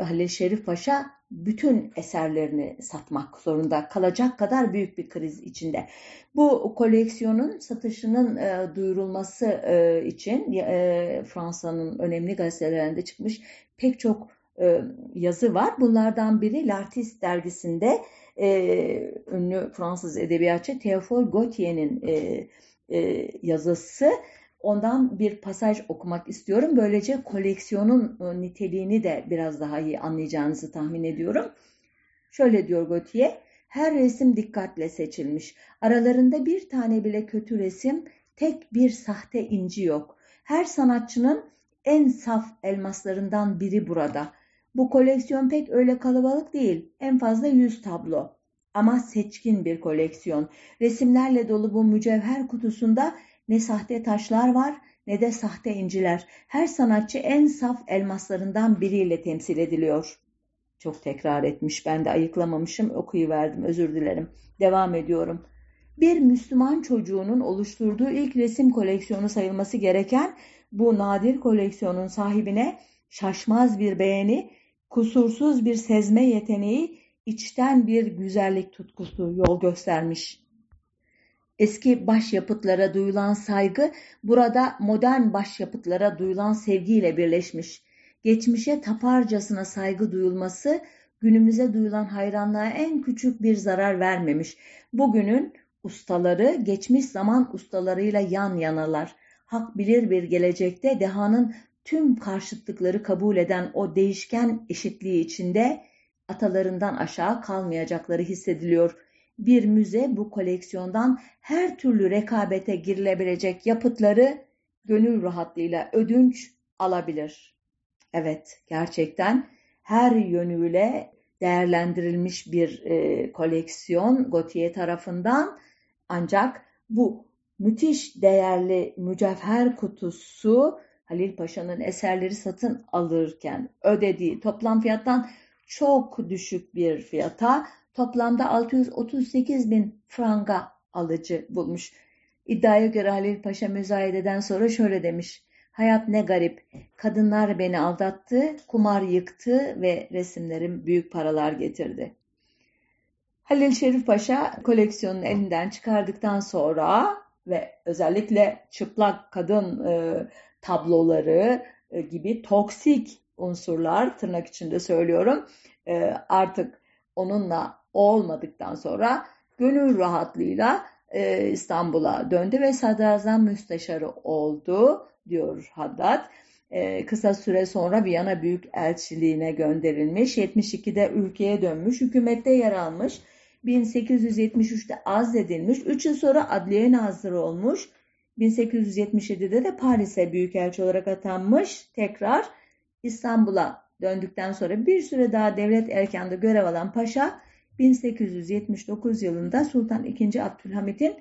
Halil Şerif Paşa bütün eserlerini satmak zorunda kalacak kadar büyük bir kriz içinde. Bu koleksiyonun satışının e, duyurulması e, için e, Fransa'nın önemli gazetelerinde çıkmış pek çok e, yazı var. Bunlardan biri L'Artiste dergisinde e, ünlü Fransız edebiyatçı Théophile Gautier'in e, e, yazısı. Ondan bir pasaj okumak istiyorum. Böylece koleksiyonun e, niteliğini de biraz daha iyi anlayacağınızı tahmin ediyorum. Şöyle diyor Gautier, her resim dikkatle seçilmiş. Aralarında bir tane bile kötü resim, tek bir sahte inci yok. Her sanatçının en saf elmaslarından biri burada. Bu koleksiyon pek öyle kalabalık değil. En fazla yüz tablo. Ama seçkin bir koleksiyon. Resimlerle dolu bu mücevher kutusunda ne sahte taşlar var ne de sahte inciler. Her sanatçı en saf elmaslarından biriyle temsil ediliyor. Çok tekrar etmiş. Ben de ayıklamamışım. Okuyuverdim. Özür dilerim. Devam ediyorum. Bir Müslüman çocuğunun oluşturduğu ilk resim koleksiyonu sayılması gereken bu nadir koleksiyonun sahibine şaşmaz bir beğeni, kusursuz bir sezme yeteneği, içten bir güzellik tutkusu yol göstermiş. Eski başyapıtlara duyulan saygı burada modern başyapıtlara duyulan sevgiyle birleşmiş. Geçmişe taparcasına saygı duyulması günümüze duyulan hayranlığa en küçük bir zarar vermemiş. Bugünün ustaları geçmiş zaman ustalarıyla yan yanalar. Hak bilir bir gelecekte dehanın tüm karşıtlıkları kabul eden o değişken eşitliği içinde atalarından aşağı kalmayacakları hissediliyor bir müze bu koleksiyondan her türlü rekabete girilebilecek yapıtları gönül rahatlığıyla ödünç alabilir. Evet, gerçekten her yönüyle değerlendirilmiş bir e, koleksiyon Gautier tarafından ancak bu müthiş değerli mücevher kutusu Halil Paşa'nın eserleri satın alırken ödediği toplam fiyattan çok düşük bir fiyata toplamda 638 bin franga alıcı bulmuş. İddiaya göre Halil Paşa müzayededen sonra şöyle demiş. Hayat ne garip. Kadınlar beni aldattı, kumar yıktı ve resimlerim büyük paralar getirdi. Halil Şerif Paşa koleksiyonunu elinden çıkardıktan sonra ve özellikle çıplak kadın e, tabloları e, gibi toksik unsurlar tırnak içinde söylüyorum e, artık onunla olmadıktan sonra gönül rahatlığıyla e, İstanbul'a döndü ve sadrazam müsteşarı oldu diyor Haddad. e, kısa süre sonra Viyana Büyük Elçiliğine gönderilmiş. 72'de ülkeye dönmüş, hükümette yer almış. 1873'te azledilmiş. 3 yıl sonra adliye nazırı olmuş. 1877'de de Paris'e büyükelçi olarak atanmış. Tekrar İstanbul'a döndükten sonra bir süre daha devlet erkanda görev alan paşa 1879 yılında Sultan II. Abdülhamit'in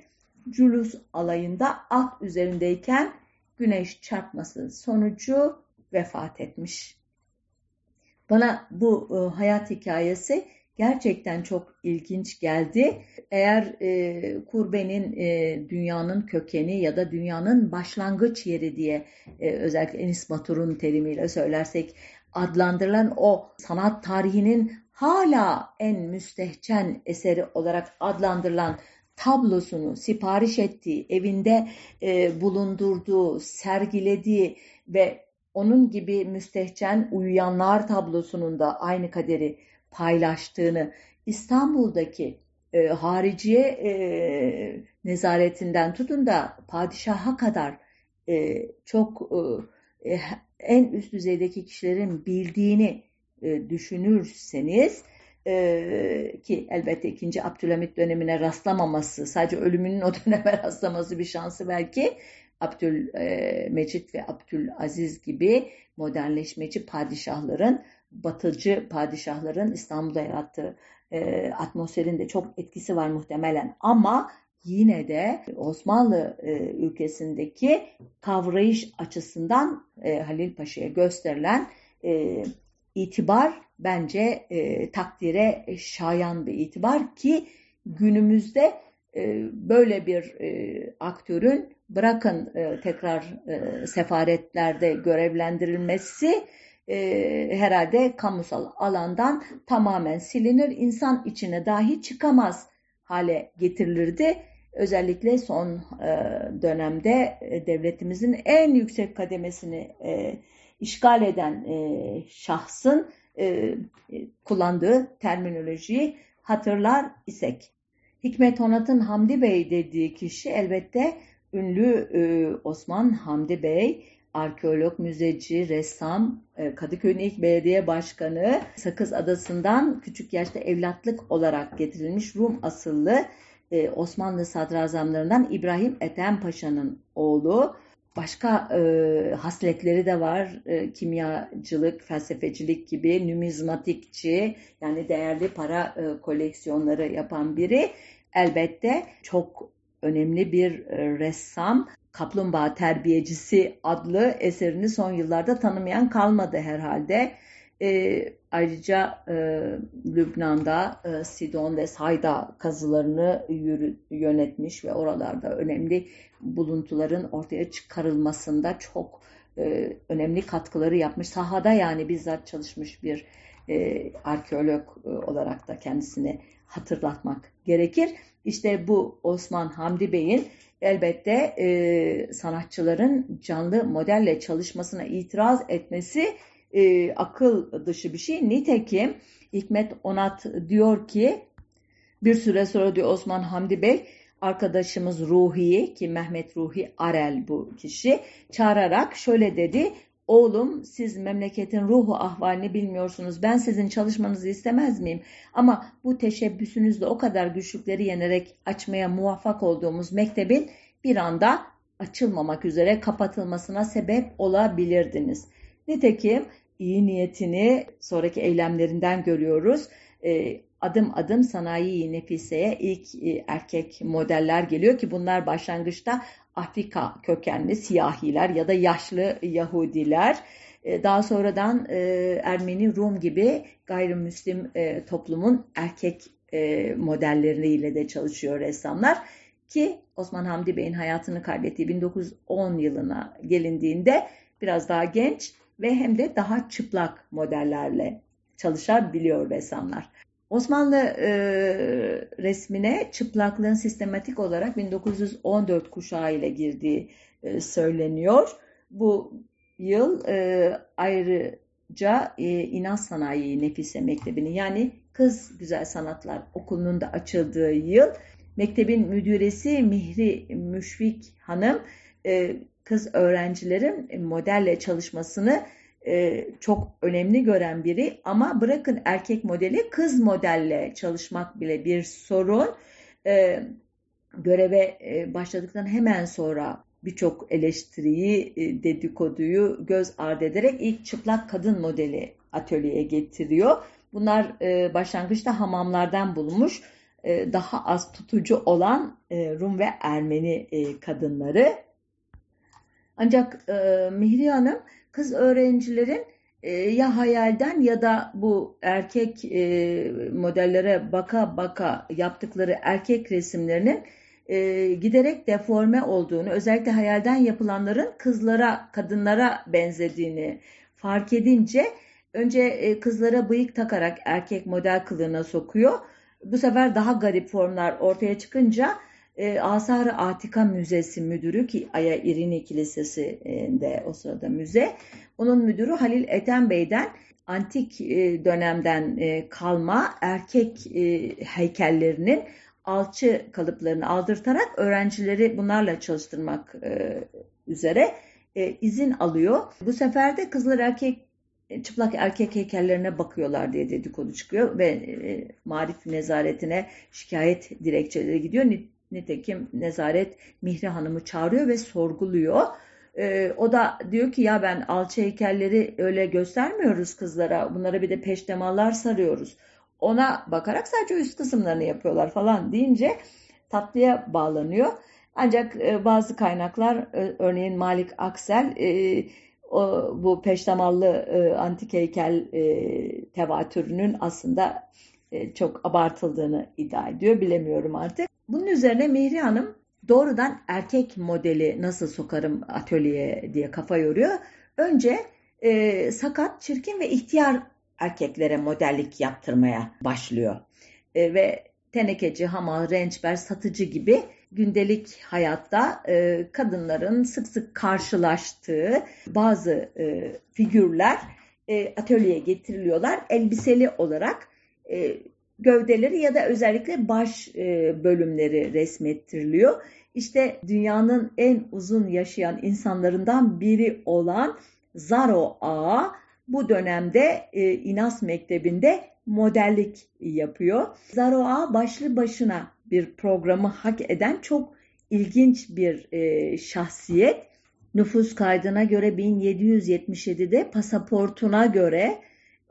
Culus alayında at üzerindeyken güneş çarpması sonucu vefat etmiş. Bana bu e, hayat hikayesi gerçekten çok ilginç geldi. Eğer e, kurbenin e, dünyanın kökeni ya da dünyanın başlangıç yeri diye e, özellikle Enis Batur'un terimiyle söylersek adlandırılan o sanat tarihinin hala en müstehcen eseri olarak adlandırılan tablosunu sipariş ettiği, evinde e, bulundurduğu, sergilediği ve onun gibi müstehcen uyuyanlar tablosunun da aynı kaderi paylaştığını İstanbul'daki e, hariciye e, nezaretinden tutun da padişaha kadar e, çok e, en üst düzeydeki kişilerin bildiğini e, düşünürseniz e, ki elbette ikinci Abdülhamit dönemine rastlamaması, sadece ölümünün o döneme rastlaması bir şansı belki Abdülmecit ve Abdülaziz gibi modernleşmeci padişahların, batıcı padişahların İstanbul'da yarattığı e, atmosferin de çok etkisi var muhtemelen. Ama yine de Osmanlı e, ülkesindeki kavrayış açısından e, Halil Paşa'ya gösterilen e, itibar bence e, takdire şayan bir itibar ki günümüzde e, böyle bir e, aktörün bırakın e, tekrar e, sefaretlerde görevlendirilmesi e, herhalde kamusal alandan tamamen silinir, insan içine dahi çıkamaz hale getirilirdi. Özellikle son e, dönemde e, devletimizin en yüksek kademesini e, işgal eden e, şahsın e, kullandığı terminolojiyi hatırlar isek. Hikmet Onat'ın Hamdi Bey dediği kişi elbette ünlü e, Osman Hamdi Bey, arkeolog, müzeci, ressam, e, Kadıköy'ün ilk belediye başkanı, Sakız Adası'ndan küçük yaşta evlatlık olarak getirilmiş Rum asıllı e, Osmanlı sadrazamlarından İbrahim Ethem Paşa'nın oğlu. Başka e, hasletleri de var. E, kimyacılık, felsefecilik gibi, numizmatikçi yani değerli para e, koleksiyonları yapan biri. Elbette çok önemli bir e, ressam. Kaplumbağa Terbiyecisi adlı eserini son yıllarda tanımayan kalmadı herhalde. E, ayrıca e, Lübnan'da e, Sidon ve Sayda kazılarını yürü, yönetmiş ve oralarda önemli buluntuların ortaya çıkarılmasında çok e, önemli katkıları yapmış. Sahada yani bizzat çalışmış bir e, arkeolog e, olarak da kendisini hatırlatmak gerekir. İşte bu Osman Hamdi Bey'in elbette e, sanatçıların canlı modelle çalışmasına itiraz etmesi e, akıl dışı bir şey. Nitekim Hikmet Onat diyor ki bir süre sonra diyor Osman Hamdi Bey arkadaşımız Ruhi ki Mehmet Ruhi Arel bu kişi çağırarak şöyle dedi. Oğlum siz memleketin ruhu ahvalini bilmiyorsunuz. Ben sizin çalışmanızı istemez miyim? Ama bu teşebbüsünüzle o kadar güçlükleri yenerek açmaya muvaffak olduğumuz mektebin bir anda açılmamak üzere kapatılmasına sebep olabilirdiniz. Nitekim iyi niyetini sonraki eylemlerinden görüyoruz. E, adım adım sanayi nefiseye ilk e, erkek modeller geliyor ki bunlar başlangıçta Afrika kökenli siyahiler ya da yaşlı Yahudiler. E, daha sonradan e, Ermeni, Rum gibi gayrimüslim e, toplumun erkek modelleriyle de çalışıyor ressamlar. Ki Osman Hamdi Bey'in hayatını kaybettiği 1910 yılına gelindiğinde biraz daha genç ve hem de daha çıplak modellerle çalışabiliyor ressamlar. Osmanlı e, resmine çıplaklığın sistematik olarak 1914 kuşağı ile girdiği e, söyleniyor. Bu yıl e, ayrıca e, İnanç Sanayi Nefise Mektebi'nin yani Kız Güzel Sanatlar Okulu'nun da açıldığı yıl mektebin müdüresi Mihri Müşfik Hanım e, kız öğrencilerin modelle çalışmasını e, çok önemli gören biri ama bırakın erkek modeli kız modelle çalışmak bile bir sorun. E, göreve e, başladıktan hemen sonra birçok eleştiriyi, e, dedikoduyu göz ardı ederek ilk çıplak kadın modeli atölyeye getiriyor. Bunlar e, başlangıçta hamamlardan bulunmuş e, daha az tutucu olan e, Rum ve Ermeni e, kadınları. Ancak e, Mihri Hanım kız öğrencilerin e, ya hayalden ya da bu erkek e, modellere baka baka yaptıkları erkek resimlerinin e, giderek deforme olduğunu, özellikle hayalden yapılanların kızlara, kadınlara benzediğini fark edince önce e, kızlara bıyık takarak erkek model kılığına sokuyor. Bu sefer daha garip formlar ortaya çıkınca e, Asar-ı Atika Müzesi müdürü ki Aya İrini Kilisesi'nde o sırada müze. Onun müdürü Halil Ethem Bey'den antik e, dönemden e, kalma erkek e, heykellerinin alçı kalıplarını aldırtarak öğrencileri bunlarla çalıştırmak üzere izin alıyor. Bu sefer de kızlar erkek çıplak erkek heykellerine bakıyorlar diye dedikodu çıkıyor ve e, marif nezaretine şikayet dilekçeleri gidiyor. Nitekim nezaret Mihri Hanım'ı çağırıyor ve sorguluyor. E, o da diyor ki ya ben alçı heykelleri öyle göstermiyoruz kızlara. Bunlara bir de peştemallar sarıyoruz. Ona bakarak sadece üst kısımlarını yapıyorlar falan deyince tatlıya bağlanıyor. Ancak e, bazı kaynaklar e, örneğin Malik Aksel e, o, bu peştemallı e, antik heykel e, tevatürünün aslında çok abartıldığını iddia ediyor. Bilemiyorum artık. Bunun üzerine Mihri Hanım doğrudan erkek modeli nasıl sokarım atölyeye diye kafa yoruyor. Önce e, sakat, çirkin ve ihtiyar erkeklere modellik yaptırmaya başlıyor. E, ve tenekeci, hamal, rençber, satıcı gibi gündelik hayatta e, kadınların sık sık karşılaştığı bazı e, figürler e, atölyeye getiriliyorlar. Elbiseli olarak e, gövdeleri ya da özellikle baş e, bölümleri resmettiriliyor. İşte dünyanın en uzun yaşayan insanlarından biri olan Zaro Ağa bu dönemde e, İnas Mektebi'nde modellik yapıyor. Zaro Ağa başlı başına bir programı hak eden çok ilginç bir e, şahsiyet. Nüfus kaydına göre 1777'de pasaportuna göre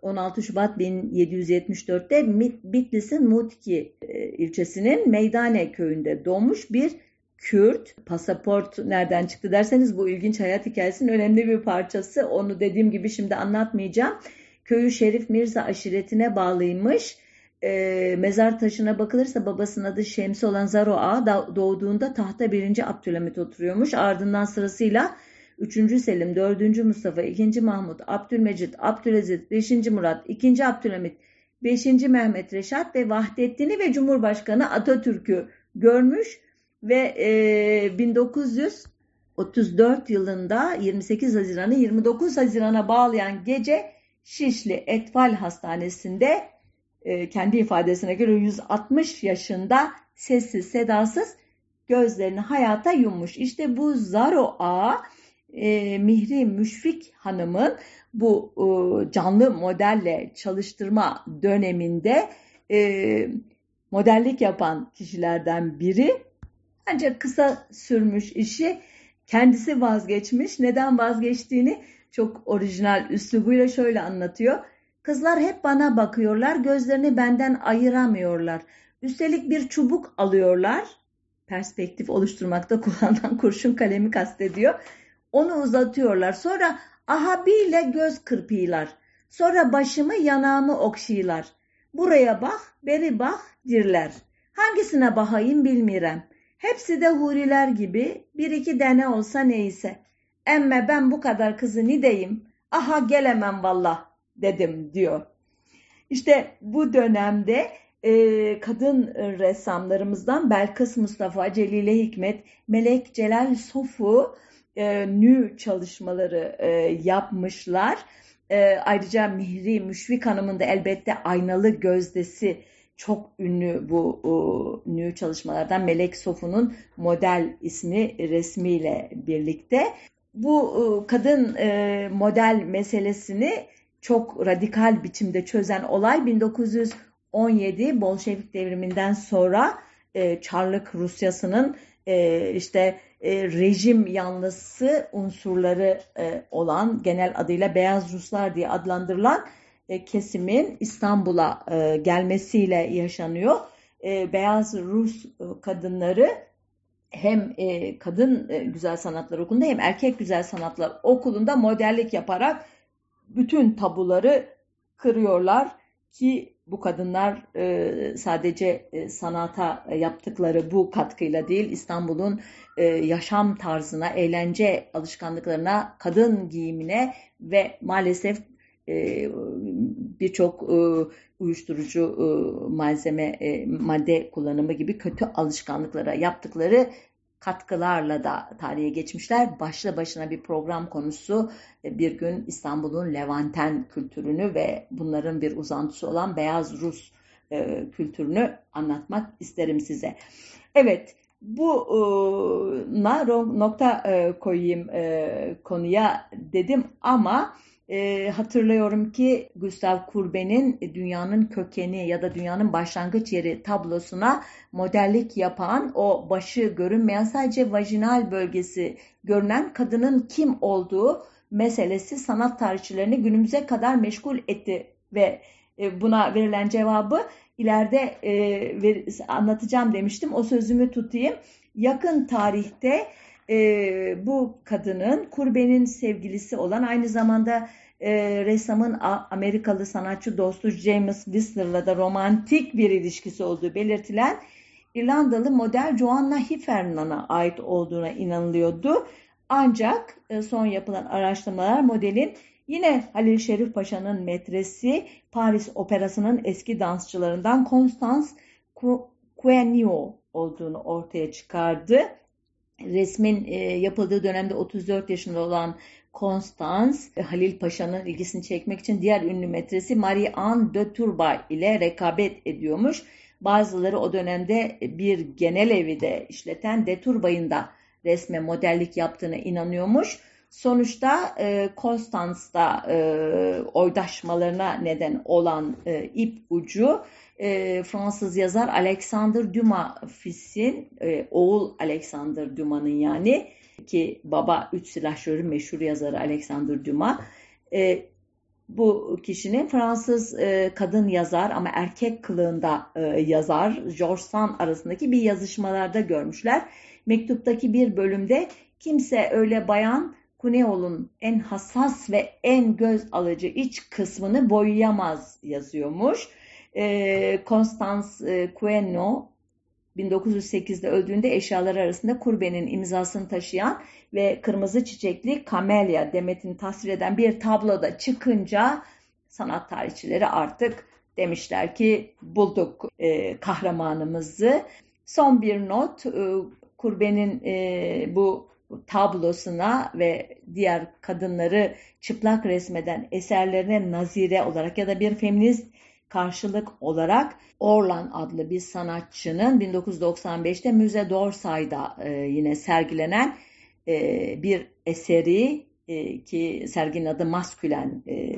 16 Şubat 1774'te Bitlis'in Mutki e, ilçesinin Meydane köyünde doğmuş bir Kürt. Pasaport nereden çıktı derseniz bu ilginç hayat hikayesinin önemli bir parçası. Onu dediğim gibi şimdi anlatmayacağım. Köyü Şerif Mirza aşiretine bağlıymış e, mezar taşına bakılırsa babasının adı Şemsi olan Zaro Ağa doğduğunda tahta 1. Abdülhamit oturuyormuş. Ardından sırasıyla 3. Selim, 4. Mustafa, 2. Mahmut, Abdülmecit, Abdülaziz, 5. Murat, 2. Abdülhamit, 5. Mehmet Reşat ve Vahdettin'i ve Cumhurbaşkanı Atatürk'ü görmüş ve e, 1934 yılında 28 Haziran'ı 29 Haziran'a bağlayan gece Şişli Etfal Hastanesi'nde e, kendi ifadesine göre 160 yaşında sessiz sedasız gözlerini hayata yummuş. İşte bu Zaro Ağa e, Mihri Müşfik Hanım'ın bu e, canlı modelle çalıştırma döneminde e, modellik yapan kişilerden biri. Ancak kısa sürmüş işi kendisi vazgeçmiş. Neden vazgeçtiğini çok orijinal üslubuyla şöyle anlatıyor. Kızlar hep bana bakıyorlar, gözlerini benden ayıramıyorlar. Üstelik bir çubuk alıyorlar. Perspektif oluşturmakta kullanılan kurşun kalemi kastediyor. Onu uzatıyorlar. Sonra ahabiyle göz kırpıyorlar. Sonra başımı yanağımı okşayırlar. Buraya bak, beri bak dirler. Hangisine bakayım bilmirem. Hepsi de huriler gibi bir iki tane olsa neyse. Emme ben bu kadar kızı ne deyim? Aha gelemem vallah dedim diyor. İşte bu dönemde e, kadın ressamlarımızdan Belkıs Mustafa, Celile Hikmet, Melek Celal Sofu e, nü çalışmaları e, yapmışlar. E, ayrıca Mihri Müşfik Hanım'ın da elbette aynalı gözdesi çok ünlü bu o, ünlü çalışmalardan Melek Sofu'nun model ismi resmiyle birlikte. Bu kadın e, model meselesini çok radikal biçimde çözen olay 1917 Bolşevik devriminden sonra e, Çarlık Rusyası'nın e, işte e, rejim yanlısı unsurları e, olan genel adıyla Beyaz Ruslar diye adlandırılan e, kesimin İstanbul'a e, gelmesiyle yaşanıyor. E, Beyaz Rus e, kadınları hem e, kadın e, güzel sanatlar okulunda hem erkek güzel sanatlar okulunda modellik yaparak bütün tabuları kırıyorlar ki bu kadınlar e, sadece e, sanata yaptıkları bu katkıyla değil İstanbul'un e, yaşam tarzına, eğlence alışkanlıklarına, kadın giyimine ve maalesef e, birçok e, uyuşturucu e, malzeme, e, madde kullanımı gibi kötü alışkanlıklara yaptıkları katkılarla da tarihe geçmişler. Başlı başına bir program konusu e, bir gün İstanbul'un Levanten kültürünü ve bunların bir uzantısı olan Beyaz Rus e, kültürünü anlatmak isterim size. Evet, bu e, nokta e, koyayım konuya dedim ama e, hatırlıyorum ki Gustav Courbet'in Dünyanın Kökeni ya da Dünyanın Başlangıç Yeri tablosuna modellik yapan o başı görünmeyen sadece vajinal bölgesi görünen kadının kim olduğu meselesi sanat tarihçilerini günümüze kadar meşgul etti ve e, buna verilen cevabı ileride e, anlatacağım demiştim. O sözümü tutayım. Yakın tarihte e, bu kadının Kurbe'nin sevgilisi olan aynı zamanda e, ressamın Amerikalı sanatçı dostu James Whistler'la da romantik bir ilişkisi olduğu belirtilen İrlandalı model Joanna Heffernan'a ait olduğuna inanılıyordu. Ancak e, son yapılan araştırmalar modelin yine Halil Şerif Paşa'nın metresi Paris Operası'nın eski dansçılarından Constance Quenio olduğunu ortaya çıkardı. Resmin e, yapıldığı dönemde 34 yaşında olan Constance, e, Halil Paşa'nın ilgisini çekmek için diğer ünlü metresi Marie-Anne de Turbay ile rekabet ediyormuş. Bazıları o dönemde bir genel evi de işleten de Turbay'ın da resme modellik yaptığına inanıyormuş. Sonuçta e, Konstans'ta e, oydaşmalarına neden olan e, ip ucu e, Fransız yazar Alexander Dumas Fis'in, e, oğul Alexander Dumas'ın yani ki baba üç silahşörün meşhur yazarı Alexander Dumas. E, bu kişinin Fransız e, kadın yazar ama erkek kılığında e, yazar George Sand arasındaki bir yazışmalarda görmüşler. Mektuptaki bir bölümde kimse öyle bayan Kuneol'un en hassas ve en göz alıcı iç kısmını boyayamaz yazıyormuş. E, Constance e, Queno 1908'de öldüğünde eşyalar arasında Kurbe'nin imzasını taşıyan ve kırmızı çiçekli kamelya demetini tasvir eden bir tabloda çıkınca sanat tarihçileri artık demişler ki bulduk e, kahramanımızı. Son bir not, e, Kurbe'nin e, bu tablosuna ve diğer kadınları çıplak resmeden eserlerine nazire olarak ya da bir feminist karşılık olarak Orlan adlı bir sanatçının 1995'te Müze d'Orsay'da e, yine sergilenen e, bir eseri e, ki serginin adı Maskülen e,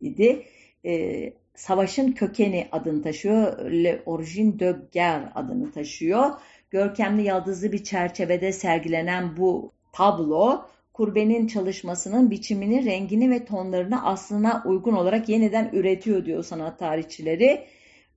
idi. E, Savaşın Kökeni adını taşıyor. Le Origine de Guerre adını taşıyor. Görkemli yaldızlı bir çerçevede sergilenen bu tablo kurbenin çalışmasının biçimini, rengini ve tonlarını aslına uygun olarak yeniden üretiyor diyor sanat tarihçileri.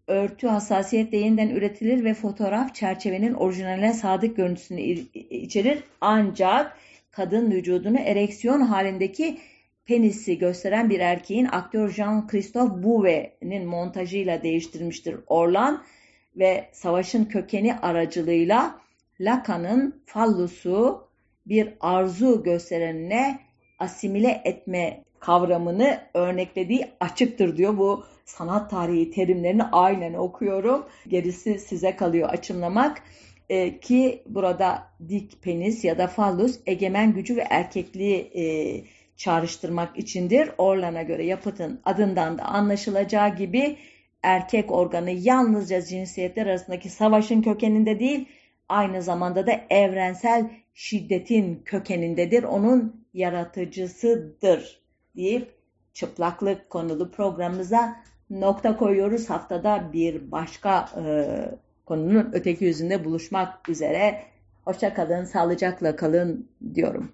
Örtü hassasiyetle yeniden üretilir ve fotoğraf çerçevenin orijinaline sadık görüntüsünü içerir. Ancak kadın vücudunu ereksiyon halindeki penisi gösteren bir erkeğin aktör Jean-Christophe Bouvet'nin montajıyla değiştirmiştir Orlan ve savaşın kökeni aracılığıyla Lacan'ın fallusu bir arzu gösterenine asimile etme kavramını örneklediği açıktır diyor. Bu sanat tarihi terimlerini aynen okuyorum. Gerisi size kalıyor açımlamak. Ee, ki burada dik penis ya da fallus egemen gücü ve erkekliği e, çağrıştırmak içindir. Orlan'a göre yapıtın adından da anlaşılacağı gibi erkek organı yalnızca cinsiyetler arasındaki savaşın kökeninde değil, aynı zamanda da evrensel şiddetin kökenindedir. Onun yaratıcısıdır deyip çıplaklık konulu programımıza nokta koyuyoruz. Haftada bir başka e, konunun öteki yüzünde buluşmak üzere. Hoşça kalın, sağlıcakla kalın diyorum.